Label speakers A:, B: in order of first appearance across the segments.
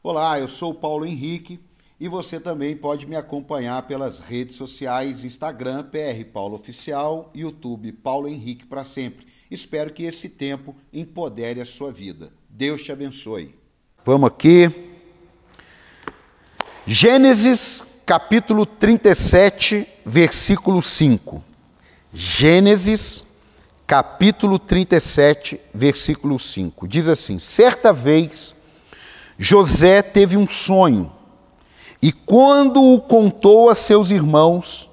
A: Olá, eu sou Paulo Henrique e você também pode me acompanhar pelas redes sociais Instagram PR Paulo Oficial, YouTube Paulo Henrique para sempre. Espero que esse tempo empodere a sua vida. Deus te abençoe.
B: Vamos aqui. Gênesis capítulo 37, versículo 5. Gênesis capítulo 37, versículo 5. Diz assim: Certa vez José teve um sonho, e quando o contou a seus irmãos,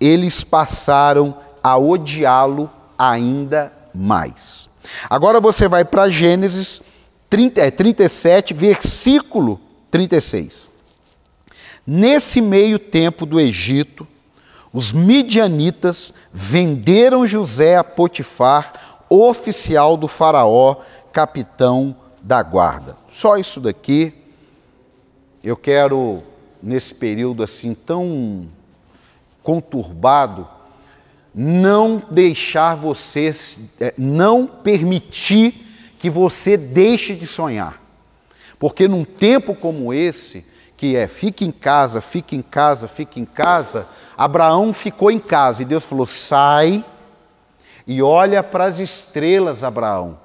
B: eles passaram a odiá-lo ainda mais. Agora você vai para Gênesis 30, é, 37, versículo 36. Nesse meio tempo do Egito, os midianitas venderam José a Potifar, oficial do Faraó, capitão da guarda. Só isso daqui. Eu quero, nesse período assim tão conturbado, não deixar você, é, não permitir que você deixe de sonhar. Porque num tempo como esse, que é fique em casa, fique em casa, fique em casa, Abraão ficou em casa e Deus falou: sai e olha para as estrelas, Abraão.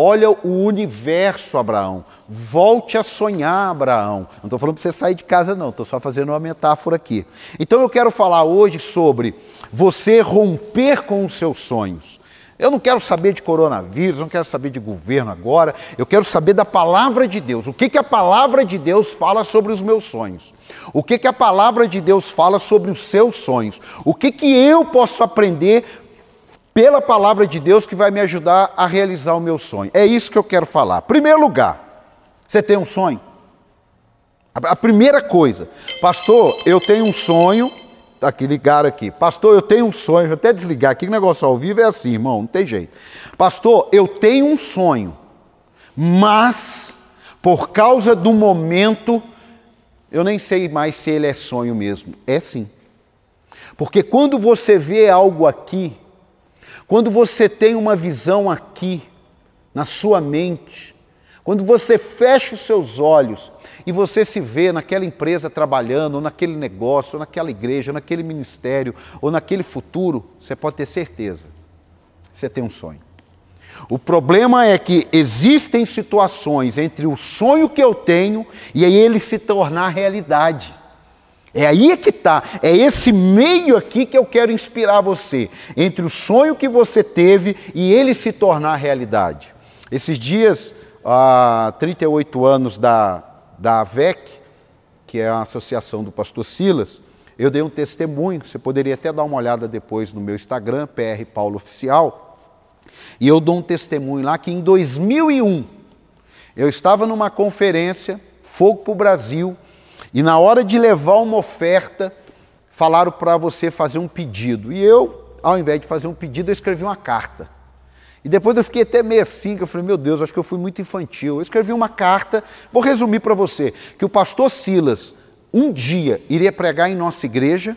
B: Olha o universo, Abraão. Volte a sonhar, Abraão. Não estou falando para você sair de casa, não, estou só fazendo uma metáfora aqui. Então eu quero falar hoje sobre você romper com os seus sonhos. Eu não quero saber de coronavírus, não quero saber de governo agora, eu quero saber da palavra de Deus. O que, que a palavra de Deus fala sobre os meus sonhos? O que, que a palavra de Deus fala sobre os seus sonhos? O que, que eu posso aprender pela palavra de Deus que vai me ajudar a realizar o meu sonho. É isso que eu quero falar. Primeiro lugar, você tem um sonho? A primeira coisa, pastor, eu tenho um sonho. Tá aqui, ligaram aqui. Pastor, eu tenho um sonho. Vou até desligar aqui, o negócio ao vivo é assim, irmão, não tem jeito. Pastor, eu tenho um sonho, mas por causa do momento, eu nem sei mais se ele é sonho mesmo. É sim. Porque quando você vê algo aqui, quando você tem uma visão aqui, na sua mente, quando você fecha os seus olhos e você se vê naquela empresa trabalhando, ou naquele negócio, ou naquela igreja, ou naquele ministério, ou naquele futuro, você pode ter certeza, você tem um sonho. O problema é que existem situações entre o sonho que eu tenho e ele se tornar realidade. É aí que está, é esse meio aqui que eu quero inspirar você, entre o sonho que você teve e ele se tornar realidade. Esses dias, há 38 anos da, da AVEC, que é a associação do pastor Silas, eu dei um testemunho, você poderia até dar uma olhada depois no meu Instagram, PR Paulo Oficial, e eu dou um testemunho lá que em 2001, eu estava numa conferência, Fogo para o Brasil, e na hora de levar uma oferta, falaram para você fazer um pedido. E eu, ao invés de fazer um pedido, eu escrevi uma carta. E depois eu fiquei até meio assim, que eu falei, meu Deus, acho que eu fui muito infantil. Eu escrevi uma carta, vou resumir para você, que o pastor Silas um dia iria pregar em nossa igreja,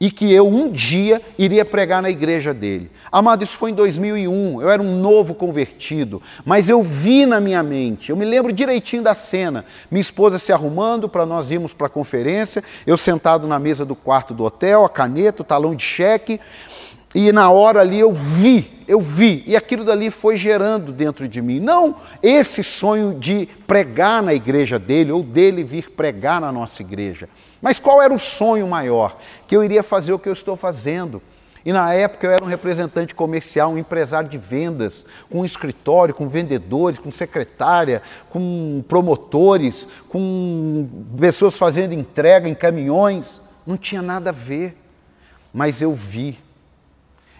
B: e que eu um dia iria pregar na igreja dele. Amado, isso foi em 2001, eu era um novo convertido, mas eu vi na minha mente, eu me lembro direitinho da cena, minha esposa se arrumando para nós irmos para a conferência, eu sentado na mesa do quarto do hotel, a caneta, o talão de cheque, e na hora ali eu vi, eu vi, e aquilo dali foi gerando dentro de mim. Não esse sonho de pregar na igreja dele, ou dele vir pregar na nossa igreja, mas qual era o sonho maior? Que eu iria fazer o que eu estou fazendo. E na época eu era um representante comercial, um empresário de vendas, com um escritório, com vendedores, com secretária, com promotores, com pessoas fazendo entrega em caminhões. Não tinha nada a ver. Mas eu vi.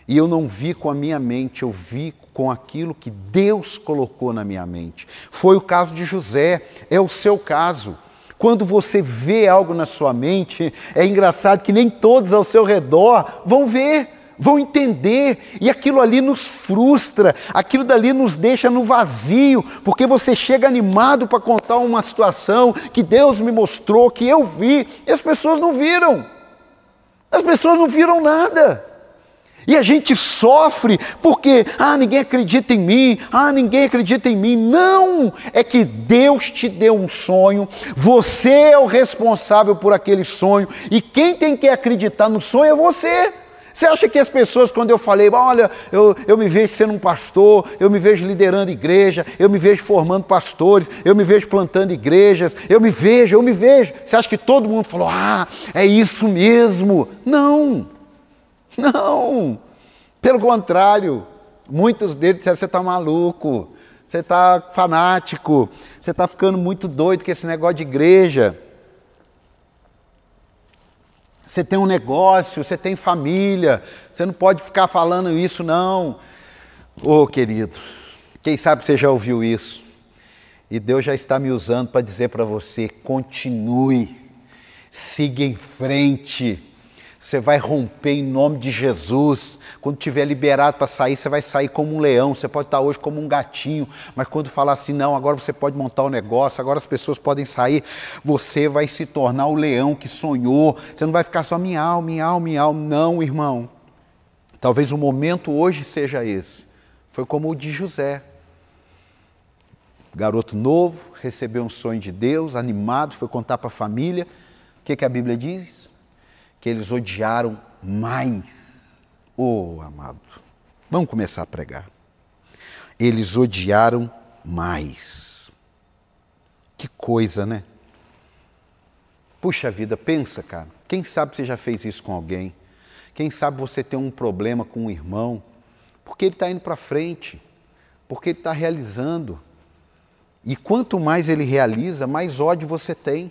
B: E eu não vi com a minha mente, eu vi com aquilo que Deus colocou na minha mente. Foi o caso de José, é o seu caso. Quando você vê algo na sua mente, é engraçado que nem todos ao seu redor vão ver, vão entender, e aquilo ali nos frustra, aquilo dali nos deixa no vazio, porque você chega animado para contar uma situação que Deus me mostrou, que eu vi, e as pessoas não viram. As pessoas não viram nada. E a gente sofre porque, ah, ninguém acredita em mim, ah, ninguém acredita em mim. Não! É que Deus te deu um sonho, você é o responsável por aquele sonho, e quem tem que acreditar no sonho é você. Você acha que as pessoas, quando eu falei, olha, eu, eu me vejo sendo um pastor, eu me vejo liderando igreja, eu me vejo formando pastores, eu me vejo plantando igrejas, eu me vejo, eu me vejo. Você acha que todo mundo falou, ah, é isso mesmo? Não, não. Pelo contrário, muitos deles disseram, você está maluco, você está fanático, você está ficando muito doido com esse negócio de igreja você tem um negócio, você tem família, você não pode ficar falando isso, não. Ô oh, querido, quem sabe você já ouviu isso? E Deus já está me usando para dizer para você: continue, siga em frente. Você vai romper em nome de Jesus. Quando tiver liberado para sair, você vai sair como um leão. Você pode estar hoje como um gatinho, mas quando falar assim, não, agora você pode montar o um negócio, agora as pessoas podem sair, você vai se tornar o leão que sonhou. Você não vai ficar só miau, miau, miau. Não, irmão. Talvez o momento hoje seja esse. Foi como o de José. Garoto novo, recebeu um sonho de Deus, animado, foi contar para a família. O que, que a Bíblia diz? Que eles odiaram mais. Oh, amado, vamos começar a pregar. Eles odiaram mais. Que coisa, né? Puxa vida, pensa, cara. Quem sabe você já fez isso com alguém? Quem sabe você tem um problema com um irmão? Porque ele está indo para frente, porque ele está realizando. E quanto mais ele realiza, mais ódio você tem.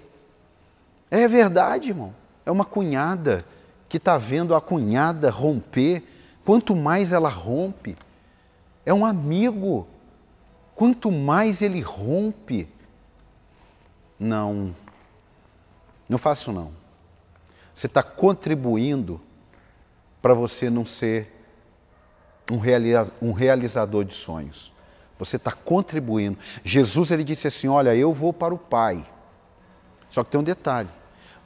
B: É verdade, irmão é uma cunhada que está vendo a cunhada romper. Quanto mais ela rompe, é um amigo. Quanto mais ele rompe, não, não faço não. Você está contribuindo para você não ser um, realiza um realizador de sonhos. Você está contribuindo. Jesus ele disse assim: Olha, eu vou para o Pai. Só que tem um detalhe: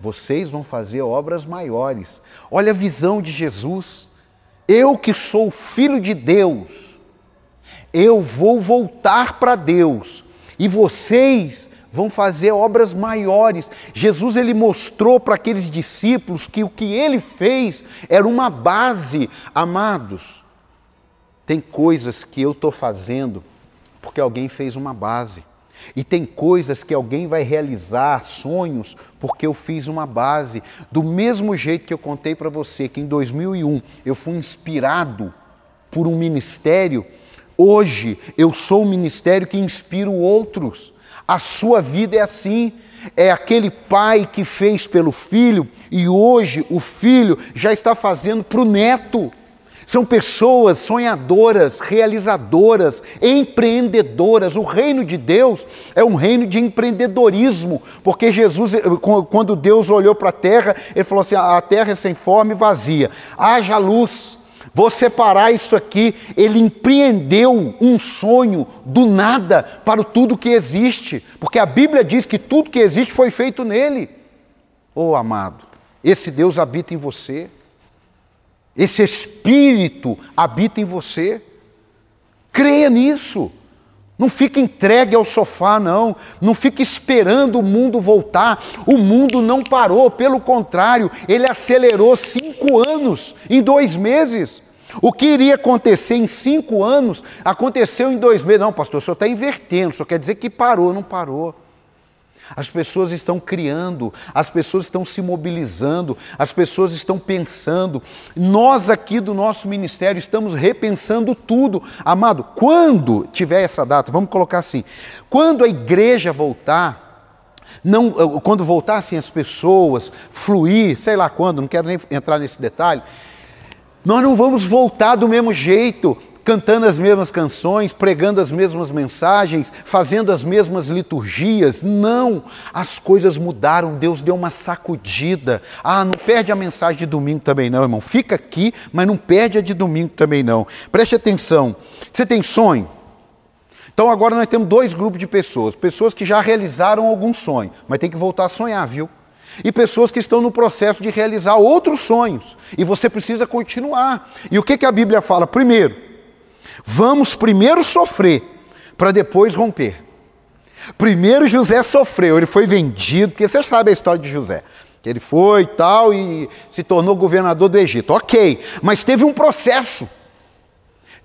B: vocês vão fazer obras maiores. Olha a visão de Jesus. Eu que sou filho de Deus, eu vou voltar para Deus e vocês vão fazer obras maiores. Jesus ele mostrou para aqueles discípulos que o que ele fez era uma base, amados. Tem coisas que eu estou fazendo porque alguém fez uma base. E tem coisas que alguém vai realizar, sonhos, porque eu fiz uma base. Do mesmo jeito que eu contei para você que em 2001 eu fui inspirado por um ministério, hoje eu sou um ministério que inspiro outros. A sua vida é assim. É aquele pai que fez pelo filho e hoje o filho já está fazendo para o neto. São pessoas sonhadoras, realizadoras, empreendedoras. O reino de Deus é um reino de empreendedorismo, porque Jesus, quando Deus olhou para a terra, ele falou assim: a terra é sem forma e vazia, haja luz. Vou separar isso aqui. Ele empreendeu um sonho do nada para tudo que existe, porque a Bíblia diz que tudo que existe foi feito nele. Oh, amado, esse Deus habita em você. Esse Espírito habita em você. Creia nisso. Não fique entregue ao sofá, não. Não fique esperando o mundo voltar. O mundo não parou, pelo contrário, ele acelerou cinco anos em dois meses. O que iria acontecer em cinco anos aconteceu em dois meses. Não, pastor, o senhor está invertendo, só quer dizer que parou, não parou. As pessoas estão criando, as pessoas estão se mobilizando, as pessoas estão pensando. Nós aqui do nosso ministério estamos repensando tudo. Amado, quando tiver essa data, vamos colocar assim: quando a igreja voltar, não, quando voltassem as pessoas, fluir, sei lá quando, não quero nem entrar nesse detalhe, nós não vamos voltar do mesmo jeito cantando as mesmas canções, pregando as mesmas mensagens, fazendo as mesmas liturgias. Não, as coisas mudaram, Deus deu uma sacudida. Ah, não perde a mensagem de domingo também não, irmão. Fica aqui, mas não perde a de domingo também não. Preste atenção. Você tem sonho? Então agora nós temos dois grupos de pessoas, pessoas que já realizaram algum sonho, mas tem que voltar a sonhar, viu? e pessoas que estão no processo de realizar outros sonhos. E você precisa continuar. E o que, que a Bíblia fala? Primeiro, vamos primeiro sofrer para depois romper. Primeiro José sofreu, ele foi vendido, porque você sabe a história de José. Que ele foi e tal e se tornou governador do Egito. Ok, mas teve um processo,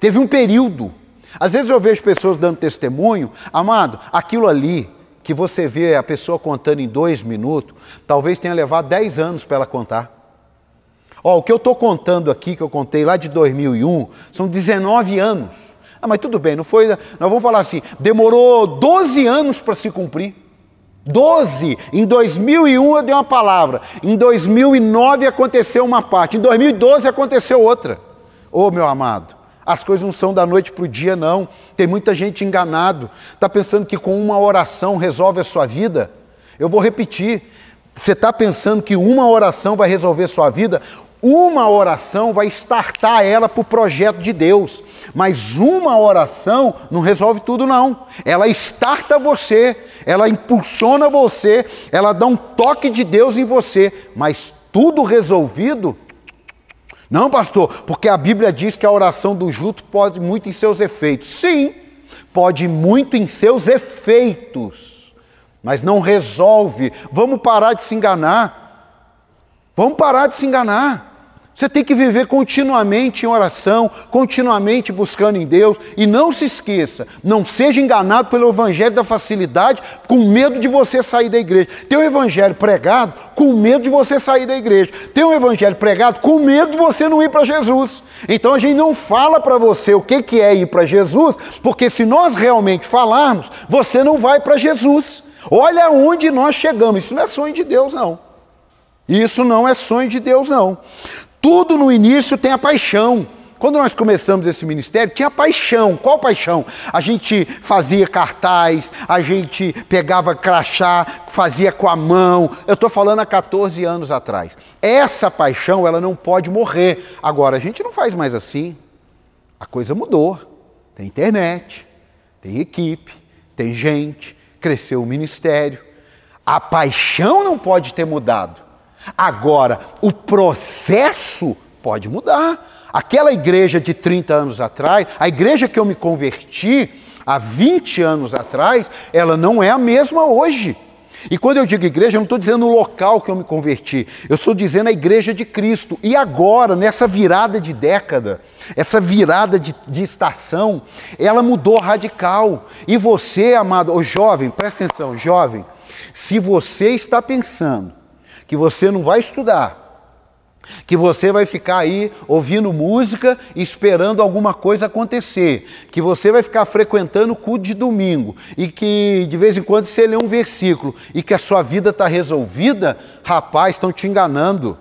B: teve um período. Às vezes eu vejo pessoas dando testemunho, amado, aquilo ali que você vê a pessoa contando em dois minutos, talvez tenha levado dez anos para ela contar. Ó, o que eu estou contando aqui, que eu contei lá de 2001, são 19 anos. Ah, mas tudo bem, não foi. Nós vamos falar assim: demorou 12 anos para se cumprir. 12. Em 2001 eu dei uma palavra. Em 2009 aconteceu uma parte. Em 2012 aconteceu outra. Ô oh, meu amado, as coisas não são da noite para o dia, não. Tem muita gente enganado. Está pensando que com uma oração resolve a sua vida? Eu vou repetir. Você está pensando que uma oração vai resolver sua vida? Uma oração vai startar ela para o projeto de Deus, mas uma oração não resolve tudo, não. Ela starta você, ela impulsiona você, ela dá um toque de Deus em você, mas tudo resolvido. Não, pastor, porque a Bíblia diz que a oração do justo pode muito em seus efeitos. Sim, pode muito em seus efeitos, mas não resolve. Vamos parar de se enganar. Vamos parar de se enganar. Você tem que viver continuamente em oração, continuamente buscando em Deus. E não se esqueça, não seja enganado pelo evangelho da facilidade, com medo de você sair da igreja. Tem um evangelho pregado com medo de você sair da igreja. Tem um evangelho pregado com medo de você não ir para Jesus. Então a gente não fala para você o que, que é ir para Jesus, porque se nós realmente falarmos, você não vai para Jesus. Olha onde nós chegamos. Isso não é sonho de Deus, não. Isso não é sonho de Deus, não. Tudo no início tem a paixão. Quando nós começamos esse ministério, tinha paixão. Qual paixão? A gente fazia cartaz, a gente pegava crachá, fazia com a mão. Eu estou falando há 14 anos atrás. Essa paixão, ela não pode morrer. Agora, a gente não faz mais assim. A coisa mudou. Tem internet, tem equipe, tem gente, cresceu o ministério. A paixão não pode ter mudado. Agora, o processo pode mudar. Aquela igreja de 30 anos atrás, a igreja que eu me converti há 20 anos atrás, ela não é a mesma hoje. E quando eu digo igreja, eu não estou dizendo o local que eu me converti, eu estou dizendo a igreja de Cristo. E agora, nessa virada de década, essa virada de, de estação, ela mudou radical. E você, amado, ô jovem, presta atenção, jovem, se você está pensando que você não vai estudar, que você vai ficar aí ouvindo música esperando alguma coisa acontecer, que você vai ficar frequentando o culto de domingo e que de vez em quando você lê um versículo e que a sua vida está resolvida, rapaz, estão te enganando.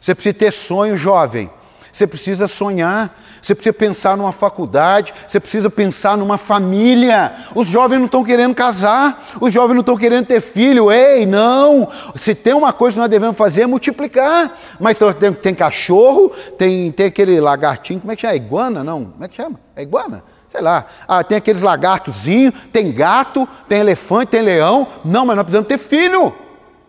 B: Você precisa ter sonho, jovem. Você precisa sonhar, você precisa pensar numa faculdade, você precisa pensar numa família. Os jovens não estão querendo casar, os jovens não estão querendo ter filho. Ei, não! Se tem uma coisa que nós devemos fazer é multiplicar. Mas tem, tem cachorro, tem, tem aquele lagartinho, como é que chama? É iguana? Não, como é que chama? É iguana? Sei lá. Ah, tem aqueles lagartozinhos, tem gato, tem elefante, tem leão. Não, mas nós precisamos ter filho.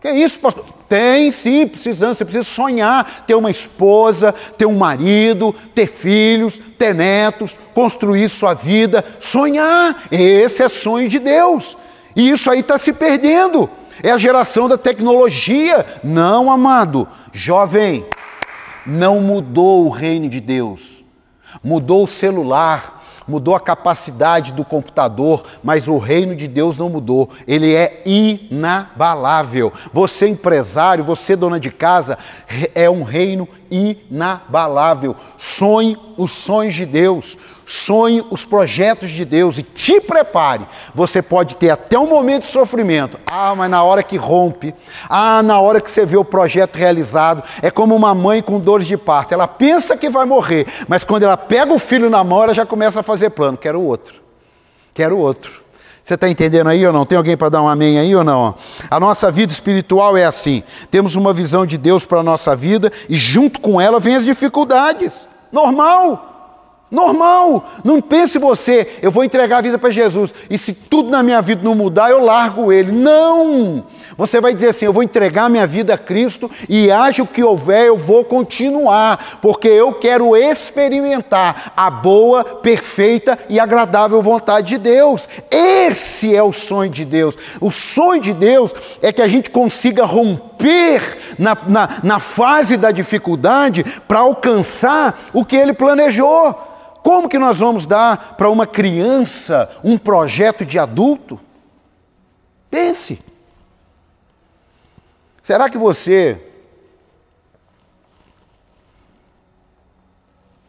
B: Que isso, pastor? Tem sim, precisando. Você precisa sonhar, ter uma esposa, ter um marido, ter filhos, ter netos, construir sua vida. Sonhar. Esse é sonho de Deus. E isso aí está se perdendo. É a geração da tecnologia. Não, amado. Jovem, não mudou o reino de Deus. Mudou o celular, mudou a capacidade do computador, mas o reino de Deus não mudou. Ele é inabalável. Você empresário, você dona de casa, é um reino inabalável. Sonhe os sonhos de Deus, sonhe os projetos de Deus e te prepare. Você pode ter até um momento de sofrimento. Ah, mas na hora que rompe, ah, na hora que você vê o projeto realizado, é como uma mãe com dores de parto. Ela pensa que vai morrer, mas quando ela pega o filho na mão, ela já começa a fazer plano. Quero outro. Quero outro. Você está entendendo aí ou não? Tem alguém para dar um amém aí ou não? A nossa vida espiritual é assim: temos uma visão de Deus para a nossa vida e junto com ela vem as dificuldades. Normal. Normal. Não pense você, eu vou entregar a vida para Jesus e se tudo na minha vida não mudar, eu largo ele. Não! Você vai dizer assim: eu vou entregar minha vida a Cristo e haja o que houver, eu vou continuar, porque eu quero experimentar a boa, perfeita e agradável vontade de Deus. Esse é o sonho de Deus. O sonho de Deus é que a gente consiga romper na, na, na fase da dificuldade para alcançar o que Ele planejou. Como que nós vamos dar para uma criança um projeto de adulto? Pense. Será que você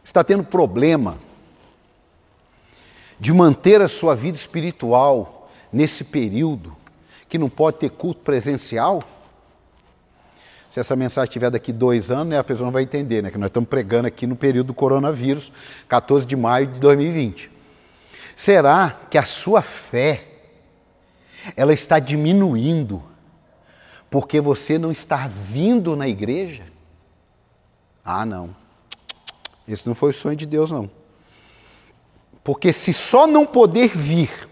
B: está tendo problema de manter a sua vida espiritual nesse período que não pode ter culto presencial? Se essa mensagem estiver daqui dois anos, né, a pessoa não vai entender, né? Que nós estamos pregando aqui no período do coronavírus, 14 de maio de 2020. Será que a sua fé ela está diminuindo porque você não está vindo na igreja? Ah, não. Esse não foi o sonho de Deus, não. Porque se só não poder vir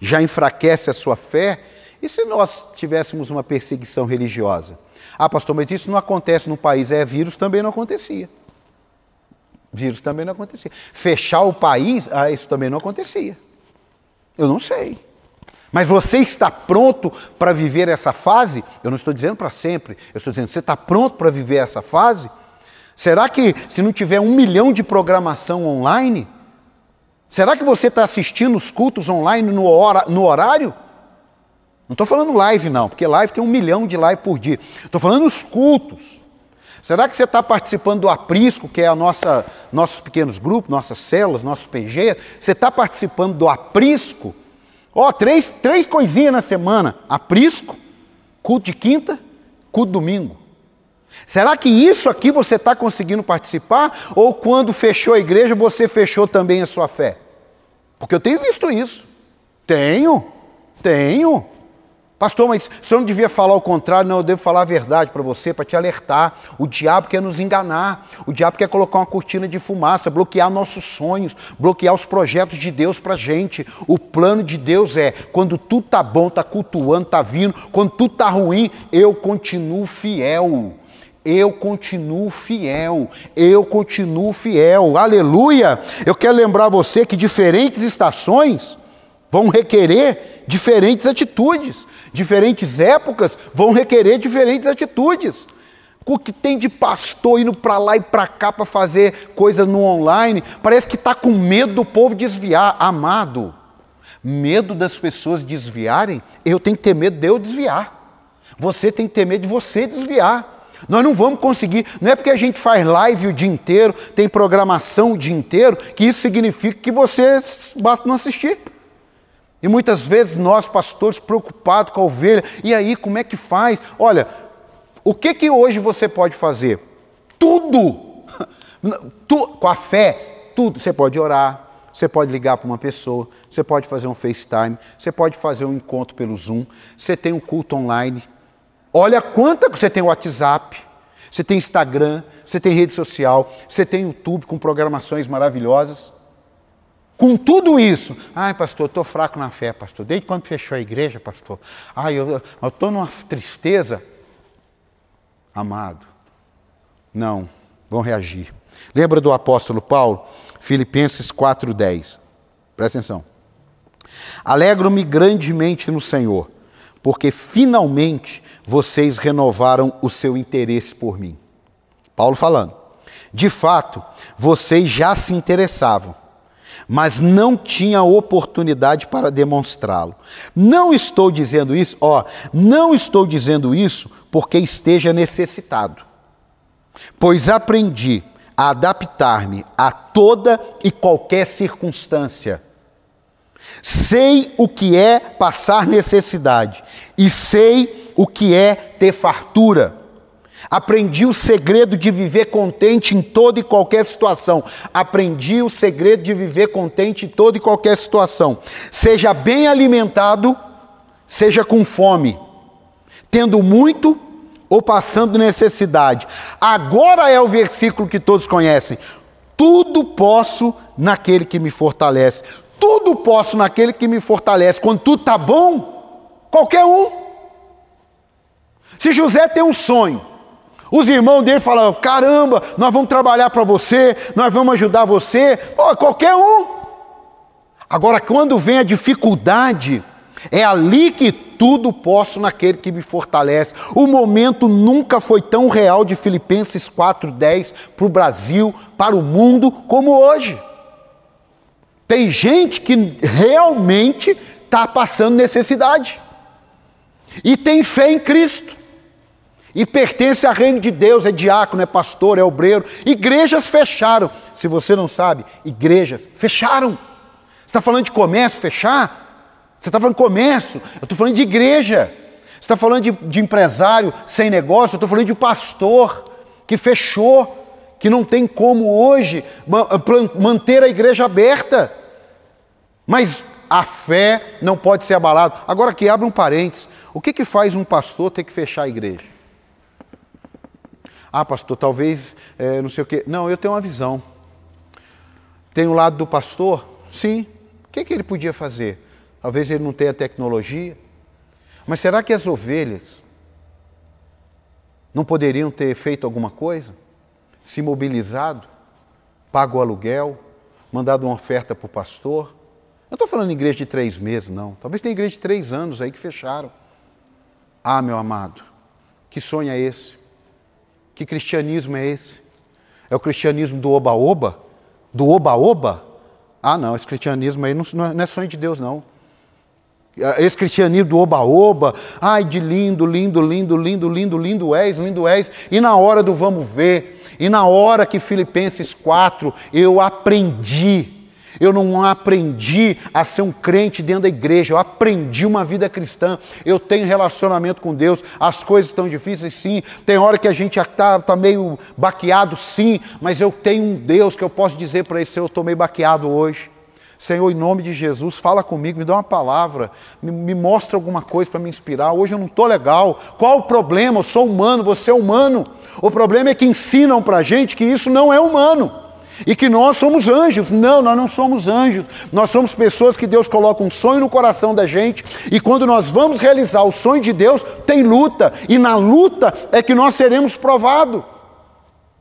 B: já enfraquece a sua fé, e se nós tivéssemos uma perseguição religiosa? Ah, pastor, mas isso não acontece no país. É, vírus também não acontecia. Vírus também não acontecia. Fechar o país, ah, isso também não acontecia. Eu não sei. Mas você está pronto para viver essa fase? Eu não estou dizendo para sempre. Eu estou dizendo, você está pronto para viver essa fase? Será que se não tiver um milhão de programação online, será que você está assistindo os cultos online no, hora, no horário? Não estou falando live, não, porque live tem um milhão de live por dia. Estou falando os cultos. Será que você está participando do aprisco, que é a nossa, nossos pequenos grupos, nossas células, nossos PG? Você está participando do aprisco? Ó, oh, três, três coisinhas na semana: aprisco, culto de quinta, culto domingo. Será que isso aqui você está conseguindo participar? Ou quando fechou a igreja, você fechou também a sua fé? Porque eu tenho visto isso. Tenho, tenho. Pastor, mas senhor não devia falar o contrário, não, eu devo falar a verdade para você, para te alertar. O diabo quer nos enganar, o diabo quer colocar uma cortina de fumaça, bloquear nossos sonhos, bloquear os projetos de Deus para a gente. O plano de Deus é, quando tudo está bom, está cultuando, está vindo, quando tudo está ruim, eu continuo fiel. Eu continuo fiel, eu continuo fiel, aleluia. Eu quero lembrar você que diferentes estações vão requerer diferentes atitudes. Diferentes épocas vão requerer diferentes atitudes. O que tem de pastor indo para lá e para cá para fazer coisa no online, parece que está com medo do povo desviar. Amado, medo das pessoas desviarem, eu tenho que ter medo de eu desviar. Você tem que ter medo de você desviar. Nós não vamos conseguir, não é porque a gente faz live o dia inteiro, tem programação o dia inteiro, que isso significa que você basta não assistir. E muitas vezes nós, pastores, preocupados com a ovelha, e aí como é que faz? Olha, o que que hoje você pode fazer? Tudo! Tu, com a fé, tudo. Você pode orar, você pode ligar para uma pessoa, você pode fazer um FaceTime, você pode fazer um encontro pelo Zoom, você tem um culto online. Olha quanta você tem WhatsApp, você tem Instagram, você tem rede social, você tem YouTube com programações maravilhosas. Com tudo isso, ai pastor, estou fraco na fé, pastor. Desde quando fechou a igreja, pastor? Ai, eu estou numa tristeza. Amado, não, vão reagir. Lembra do apóstolo Paulo? Filipenses 4,10. Presta atenção. Alegro-me grandemente no Senhor, porque finalmente vocês renovaram o seu interesse por mim. Paulo falando. De fato, vocês já se interessavam mas não tinha oportunidade para demonstrá-lo. Não estou dizendo isso, ó, não estou dizendo isso porque esteja necessitado, pois aprendi a adaptar-me a toda e qualquer circunstância. Sei o que é passar necessidade e sei o que é ter fartura. Aprendi o segredo de viver contente em toda e qualquer situação. Aprendi o segredo de viver contente em toda e qualquer situação. Seja bem alimentado, seja com fome, tendo muito ou passando necessidade. Agora é o versículo que todos conhecem. tudo posso naquele que me fortalece. Tudo posso naquele que me fortalece. Quando tudo está bom, qualquer um. Se José tem um sonho, os irmãos dele falam: caramba, nós vamos trabalhar para você, nós vamos ajudar você, qualquer um. Agora, quando vem a dificuldade, é ali que tudo posso naquele que me fortalece. O momento nunca foi tão real de Filipenses 4:10 para o Brasil, para o mundo, como hoje. Tem gente que realmente está passando necessidade e tem fé em Cristo e pertence ao reino de Deus, é diácono, é pastor, é obreiro. Igrejas fecharam. Se você não sabe, igrejas fecharam. Você está falando de comércio fechar? Você está falando de comércio, eu estou falando de igreja. Você está falando de, de empresário sem negócio, eu estou falando de pastor que fechou, que não tem como hoje manter a igreja aberta. Mas a fé não pode ser abalada. Agora que abre um parênteses, o que, que faz um pastor ter que fechar a igreja? Ah, pastor, talvez é, não sei o quê. Não, eu tenho uma visão. Tem o lado do pastor? Sim. O que, que ele podia fazer? Talvez ele não tenha tecnologia. Mas será que as ovelhas não poderiam ter feito alguma coisa? Se mobilizado, pago o aluguel, mandado uma oferta para o pastor? Não estou falando de igreja de três meses, não. Talvez tenha igreja de três anos aí que fecharam. Ah, meu amado, que sonho é esse? Que cristianismo é esse? É o cristianismo do oba-oba? Do oba-oba? Ah, não, esse cristianismo aí não, não é sonho de Deus, não. Esse cristianismo do oba-oba, ai de lindo, lindo, lindo, lindo, lindo, lindo és, lindo és, e na hora do vamos ver, e na hora que Filipenses 4 eu aprendi, eu não aprendi a ser um crente dentro da igreja, eu aprendi uma vida cristã, eu tenho relacionamento com Deus, as coisas estão difíceis, sim, tem hora que a gente está tá meio baqueado, sim, mas eu tenho um Deus que eu posso dizer para ele, Senhor, eu estou meio baqueado hoje. Senhor, em nome de Jesus, fala comigo, me dá uma palavra, me, me mostra alguma coisa para me inspirar. Hoje eu não estou legal. Qual o problema? Eu sou humano, você é humano. O problema é que ensinam para a gente que isso não é humano e que nós somos anjos. Não, nós não somos anjos. Nós somos pessoas que Deus coloca um sonho no coração da gente e quando nós vamos realizar o sonho de Deus, tem luta e na luta é que nós seremos provados.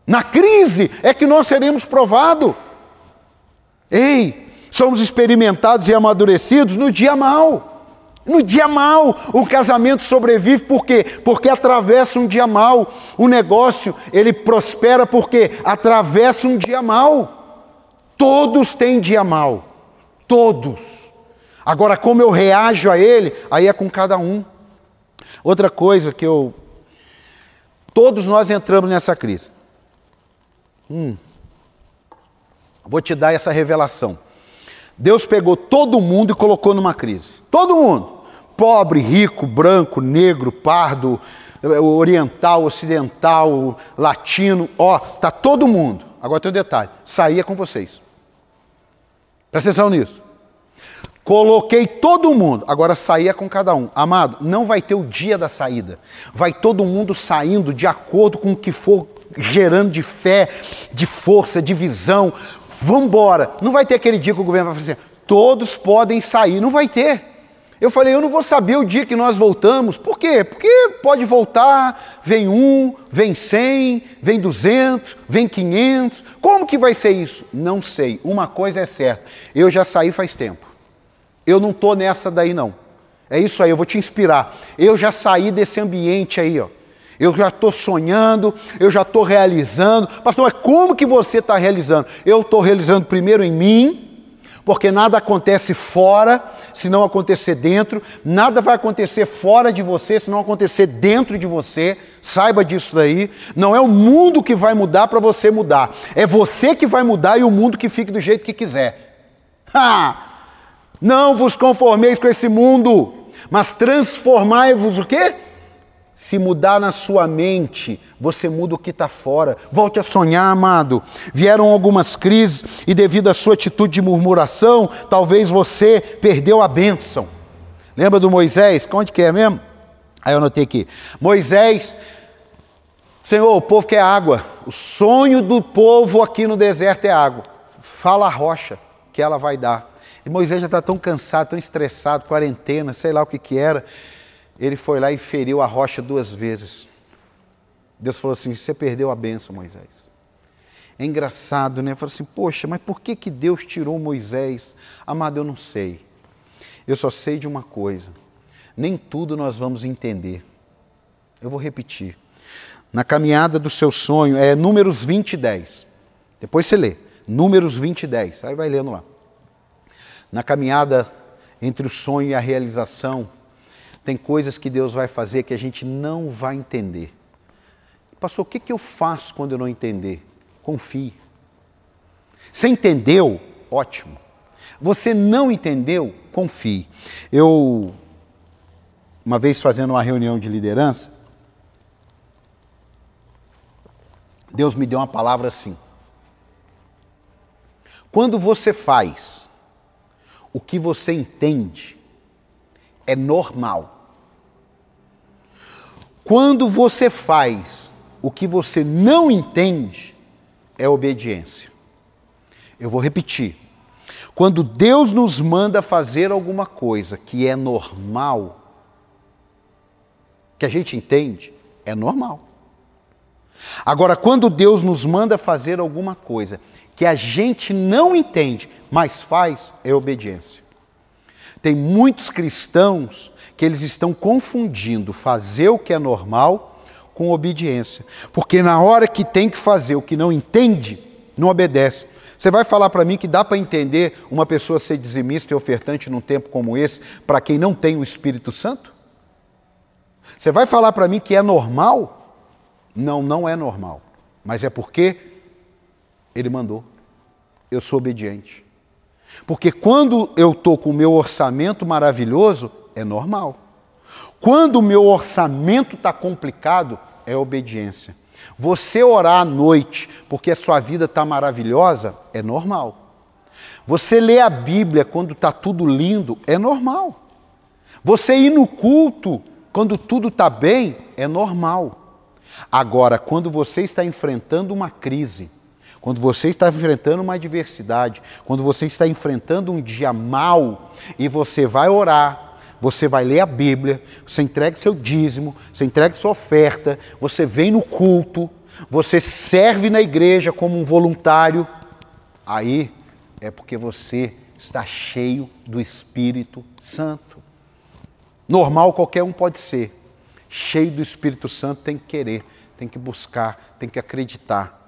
B: Na crise é que nós seremos provados. Ei, somos experimentados e amadurecidos no dia mal. No dia mal, o casamento sobrevive por quê? Porque atravessa um dia mal. O negócio, ele prospera porque atravessa um dia mal. Todos têm dia mal. Todos. Agora, como eu reajo a ele, aí é com cada um. Outra coisa que eu. Todos nós entramos nessa crise. Hum. Vou te dar essa revelação. Deus pegou todo mundo e colocou numa crise. Todo mundo. Pobre, rico, branco, negro, pardo, oriental, ocidental, latino. Ó, tá todo mundo. Agora tem um detalhe: saía com vocês. Presta atenção nisso. Coloquei todo mundo, agora saía com cada um. Amado, não vai ter o dia da saída. Vai todo mundo saindo de acordo com o que for gerando de fé, de força, de visão, vamos embora. Não vai ter aquele dia que o governo vai fazer, assim, todos podem sair. Não vai ter. Eu falei, eu não vou saber o dia que nós voltamos. Por quê? Porque pode voltar, vem um, vem cem, vem duzentos, vem quinhentos. Como que vai ser isso? Não sei. Uma coisa é certa, eu já saí faz tempo. Eu não estou nessa daí não. É isso aí, eu vou te inspirar. Eu já saí desse ambiente aí, ó. Eu já estou sonhando, eu já estou realizando. Pastor, mas como que você está realizando? Eu estou realizando primeiro em mim, porque nada acontece fora se não acontecer dentro, nada vai acontecer fora de você se não acontecer dentro de você. Saiba disso daí. Não é o mundo que vai mudar para você mudar, é você que vai mudar e o mundo que fique do jeito que quiser. Ha! Não vos conformeis com esse mundo, mas transformai-vos o quê? Se mudar na sua mente, você muda o que está fora. Volte a sonhar, amado. Vieram algumas crises e, devido à sua atitude de murmuração, talvez você perdeu a bênção. Lembra do Moisés? Onde que é mesmo? Aí eu anotei aqui. Moisés Senhor, o povo quer água. O sonho do povo aqui no deserto é água. Fala a rocha que ela vai dar. E Moisés já está tão cansado, tão estressado, quarentena, sei lá o que que era. Ele foi lá e feriu a rocha duas vezes. Deus falou assim: Você perdeu a benção, Moisés. É engraçado, né? Falou assim: Poxa, mas por que, que Deus tirou Moisés? Amado, eu não sei. Eu só sei de uma coisa: nem tudo nós vamos entender. Eu vou repetir. Na caminhada do seu sonho, é Números 20 e 10. Depois você lê. Números 20 e 10. Aí vai lendo lá. Na caminhada entre o sonho e a realização, tem coisas que Deus vai fazer que a gente não vai entender. Pastor, o que, que eu faço quando eu não entender? Confie. Você entendeu? Ótimo. Você não entendeu? Confie. Eu, uma vez fazendo uma reunião de liderança, Deus me deu uma palavra assim. Quando você faz o que você entende, é normal. Quando você faz o que você não entende, é obediência. Eu vou repetir. Quando Deus nos manda fazer alguma coisa que é normal, que a gente entende, é normal. Agora, quando Deus nos manda fazer alguma coisa que a gente não entende, mas faz, é obediência. Tem muitos cristãos que eles estão confundindo fazer o que é normal com obediência. Porque na hora que tem que fazer o que não entende, não obedece. Você vai falar para mim que dá para entender uma pessoa ser dizimista e ofertante num tempo como esse para quem não tem o Espírito Santo? Você vai falar para mim que é normal? Não, não é normal. Mas é porque ele mandou. Eu sou obediente. Porque quando eu estou com o meu orçamento maravilhoso, é normal. Quando o meu orçamento está complicado, é obediência. Você orar à noite porque a sua vida está maravilhosa, é normal. Você ler a Bíblia quando está tudo lindo, é normal. Você ir no culto quando tudo está bem, é normal. Agora, quando você está enfrentando uma crise, quando você está enfrentando uma adversidade, quando você está enfrentando um dia mal e você vai orar, você vai ler a Bíblia, você entrega seu dízimo, você entrega sua oferta, você vem no culto, você serve na igreja como um voluntário, aí é porque você está cheio do Espírito Santo. Normal qualquer um pode ser, cheio do Espírito Santo tem que querer, tem que buscar, tem que acreditar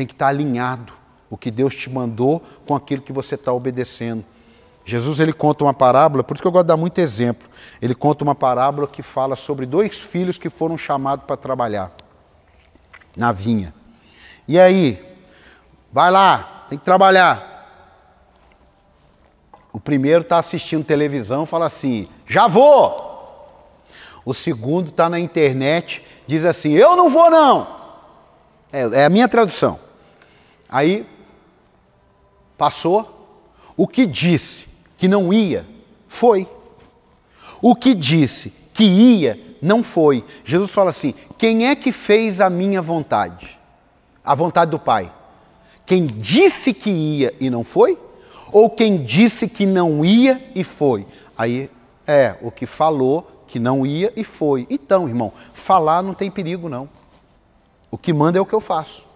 B: tem que estar alinhado o que Deus te mandou com aquilo que você está obedecendo. Jesus ele conta uma parábola, por isso que eu gosto de dar muito exemplo. Ele conta uma parábola que fala sobre dois filhos que foram chamados para trabalhar na vinha. E aí, vai lá, tem que trabalhar. O primeiro está assistindo televisão, fala assim: já vou. O segundo está na internet, diz assim: eu não vou não. É, é a minha tradução. Aí passou. O que disse que não ia, foi. O que disse que ia, não foi. Jesus fala assim: quem é que fez a minha vontade? A vontade do Pai. Quem disse que ia e não foi? Ou quem disse que não ia e foi? Aí é o que falou que não ia e foi. Então, irmão, falar não tem perigo não. O que manda é o que eu faço.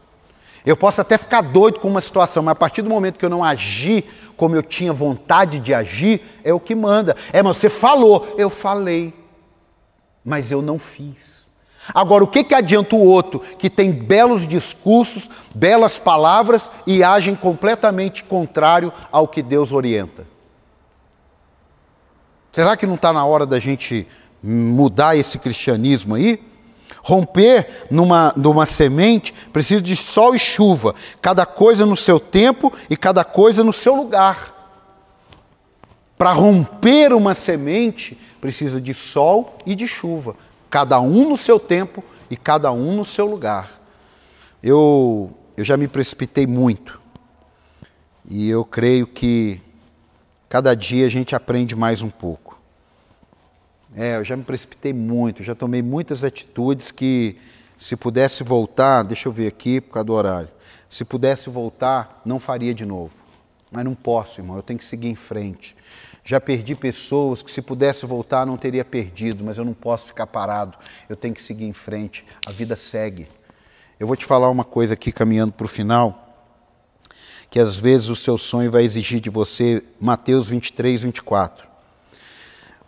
B: Eu posso até ficar doido com uma situação, mas a partir do momento que eu não agir como eu tinha vontade de agir, é o que manda. É, mas você falou, eu falei, mas eu não fiz. Agora, o que, que adianta o outro que tem belos discursos, belas palavras e agem completamente contrário ao que Deus orienta? Será que não está na hora da gente mudar esse cristianismo aí? Romper numa, numa semente precisa de sol e chuva, cada coisa no seu tempo e cada coisa no seu lugar. Para romper uma semente precisa de sol e de chuva, cada um no seu tempo e cada um no seu lugar. Eu, eu já me precipitei muito e eu creio que cada dia a gente aprende mais um pouco. É, eu já me precipitei muito, já tomei muitas atitudes que, Se pudesse voltar, deixa eu ver aqui por causa do horário. Se pudesse voltar, não faria de novo. Mas não posso, irmão, eu tenho que seguir em frente. Já perdi pessoas que, se pudesse voltar, não teria perdido, mas eu não posso ficar parado. Eu tenho que seguir em frente. A vida segue. Eu vou te falar uma coisa aqui, caminhando para o final, que às vezes o seu sonho vai exigir de você, Mateus 23, 24.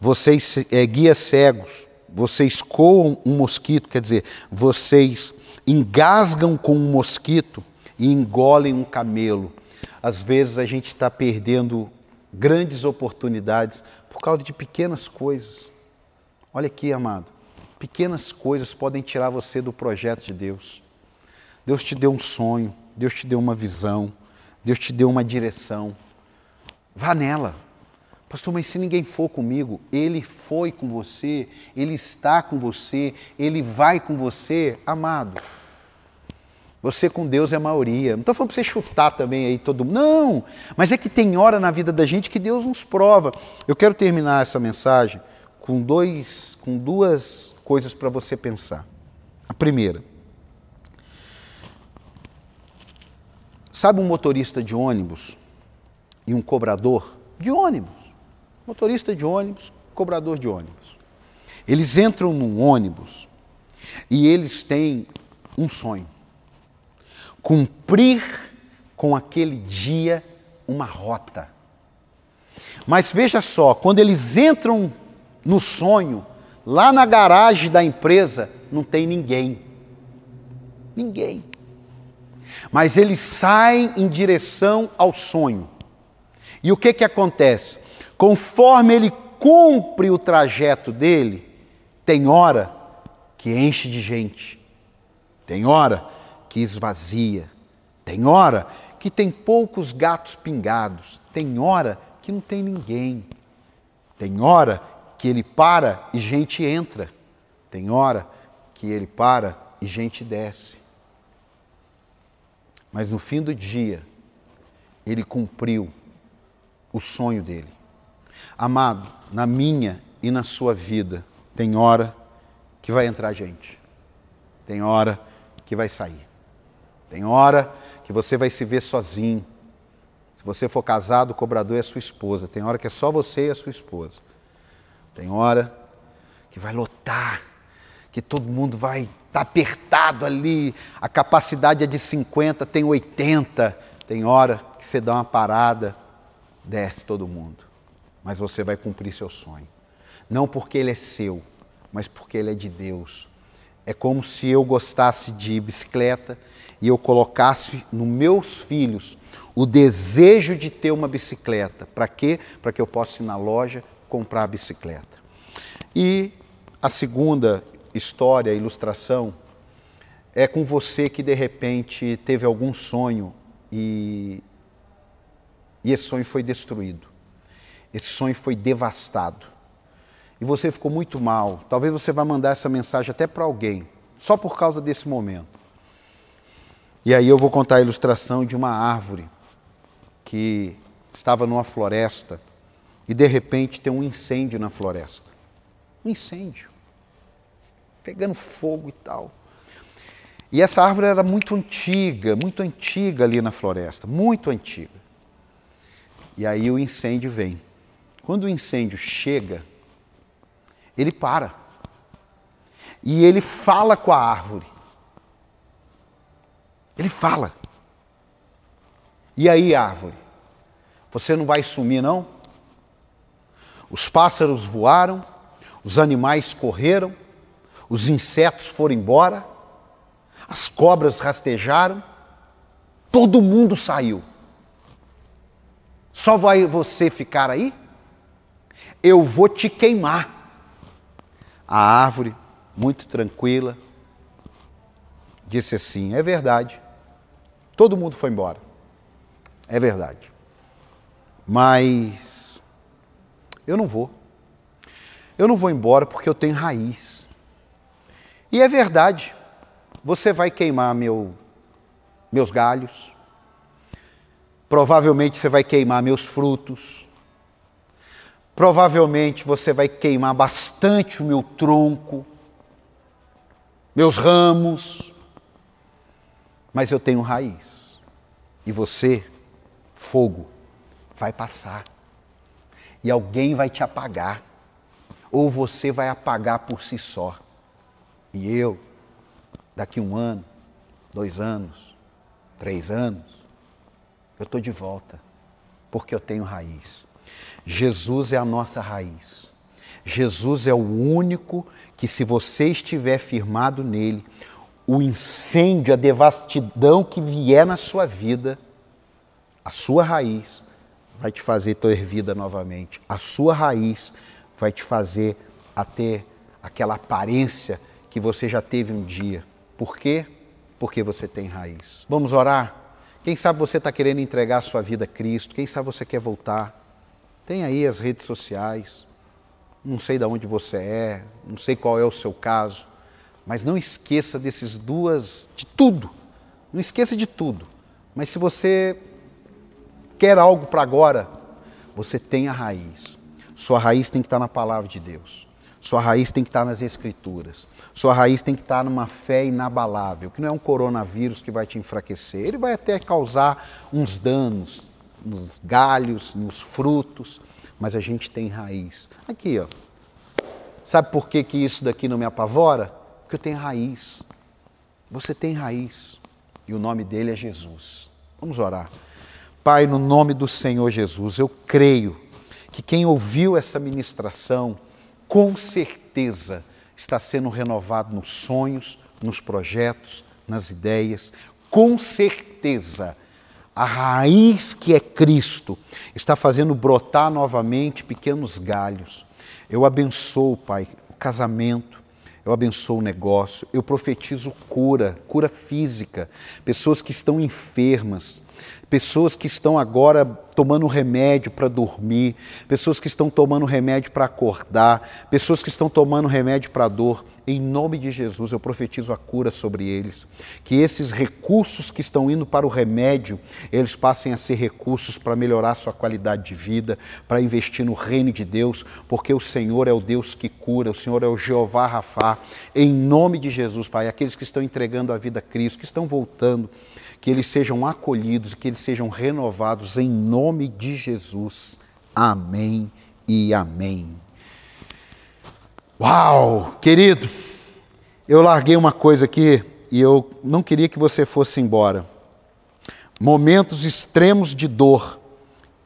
B: Vocês, é, guias cegos, vocês coam um mosquito, quer dizer, vocês engasgam com um mosquito e engolem um camelo. Às vezes a gente está perdendo grandes oportunidades por causa de pequenas coisas. Olha aqui, amado, pequenas coisas podem tirar você do projeto de Deus. Deus te deu um sonho, Deus te deu uma visão, Deus te deu uma direção. Vá nela. Pastor, mas se ninguém for comigo, Ele foi com você, Ele está com você, Ele vai com você, amado. Você com Deus é a maioria. Não estou falando para você chutar também aí todo mundo. Não, mas é que tem hora na vida da gente que Deus nos prova. Eu quero terminar essa mensagem com, dois, com duas coisas para você pensar. A primeira. Sabe um motorista de ônibus e um cobrador de ônibus? Motorista de ônibus, cobrador de ônibus. Eles entram num ônibus e eles têm um sonho: cumprir com aquele dia uma rota. Mas veja só, quando eles entram no sonho, lá na garagem da empresa, não tem ninguém. Ninguém. Mas eles saem em direção ao sonho. E o que, que acontece? Conforme ele cumpre o trajeto dele, tem hora que enche de gente, tem hora que esvazia, tem hora que tem poucos gatos pingados, tem hora que não tem ninguém, tem hora que ele para e gente entra, tem hora que ele para e gente desce. Mas no fim do dia, ele cumpriu o sonho dele. Amado, na minha e na sua vida, tem hora que vai entrar gente, tem hora que vai sair, tem hora que você vai se ver sozinho. Se você for casado, o cobrador é a sua esposa, tem hora que é só você e a sua esposa, tem hora que vai lotar, que todo mundo vai estar tá apertado ali, a capacidade é de 50, tem 80, tem hora que você dá uma parada, desce todo mundo mas você vai cumprir seu sonho. Não porque ele é seu, mas porque ele é de Deus. É como se eu gostasse de bicicleta e eu colocasse nos meus filhos o desejo de ter uma bicicleta. Para quê? Para que eu possa ir na loja comprar a bicicleta. E a segunda história, ilustração, é com você que de repente teve algum sonho e, e esse sonho foi destruído. Esse sonho foi devastado. E você ficou muito mal. Talvez você vá mandar essa mensagem até para alguém, só por causa desse momento. E aí eu vou contar a ilustração de uma árvore que estava numa floresta e de repente tem um incêndio na floresta. Um incêndio. Pegando fogo e tal. E essa árvore era muito antiga, muito antiga ali na floresta, muito antiga. E aí o incêndio vem. Quando o incêndio chega, ele para. E ele fala com a árvore. Ele fala. E aí, árvore? Você não vai sumir, não? Os pássaros voaram, os animais correram, os insetos foram embora, as cobras rastejaram, todo mundo saiu. Só vai você ficar aí? Eu vou te queimar. A árvore, muito tranquila, disse assim: É verdade. Todo mundo foi embora. É verdade. Mas eu não vou. Eu não vou embora porque eu tenho raiz. E é verdade. Você vai queimar meu, meus galhos. Provavelmente você vai queimar meus frutos provavelmente você vai queimar bastante o meu tronco. meus ramos, mas eu tenho raiz. E você, fogo, vai passar. E alguém vai te apagar. Ou você vai apagar por si só. E eu, daqui um ano, dois anos, três anos, eu estou de volta, porque eu tenho raiz. Jesus é a nossa raiz. Jesus é o único que, se você estiver firmado nele, o incêndio, a devastidão que vier na sua vida, a sua raiz vai te fazer ter vida novamente. A sua raiz vai te fazer a ter aquela aparência que você já teve um dia. Por quê? Porque você tem raiz. Vamos orar? Quem sabe você está querendo entregar a sua vida a Cristo, quem sabe você quer voltar. Tem aí as redes sociais. Não sei de onde você é, não sei qual é o seu caso, mas não esqueça desses duas, de tudo. Não esqueça de tudo. Mas se você quer algo para agora, você tem a raiz. Sua raiz tem que estar na palavra de Deus. Sua raiz tem que estar nas Escrituras. Sua raiz tem que estar numa fé inabalável, que não é um coronavírus que vai te enfraquecer. Ele vai até causar uns danos nos galhos, nos frutos, mas a gente tem raiz. Aqui, ó. Sabe por que, que isso daqui não me apavora? Porque eu tenho raiz. Você tem raiz. E o nome dele é Jesus. Vamos orar. Pai, no nome do Senhor Jesus, eu creio que quem ouviu essa ministração, com certeza está sendo renovado nos sonhos, nos projetos, nas ideias. Com certeza, a raiz que é Cristo está fazendo brotar novamente pequenos galhos. Eu abençoo, Pai, o casamento, eu abençoo o negócio, eu profetizo cura, cura física, pessoas que estão enfermas, pessoas que estão agora tomando remédio para dormir, pessoas que estão tomando remédio para acordar, pessoas que estão tomando remédio para dor. Em nome de Jesus, eu profetizo a cura sobre eles. Que esses recursos que estão indo para o remédio, eles passem a ser recursos para melhorar sua qualidade de vida, para investir no reino de Deus, porque o Senhor é o Deus que cura, o Senhor é o Jeová Rafá. Em nome de Jesus, Pai, aqueles que estão entregando a vida a Cristo, que estão voltando, que eles sejam acolhidos, que eles sejam renovados em nome de Jesus. Amém e amém. Uau, querido, eu larguei uma coisa aqui e eu não queria que você fosse embora. Momentos extremos de dor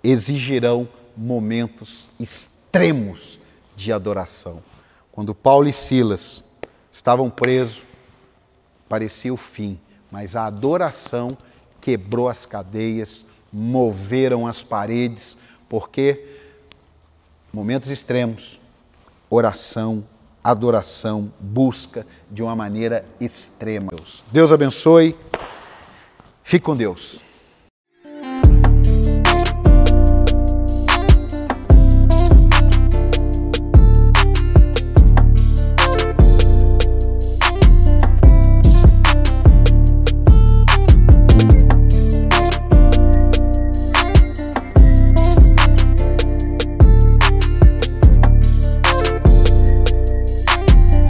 B: exigirão momentos extremos de adoração. Quando Paulo e Silas estavam presos, parecia o fim mas a adoração quebrou as cadeias, moveram as paredes, porque momentos extremos, oração, adoração, busca de uma maneira extrema. Deus abençoe. Fique com Deus.